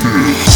Hits.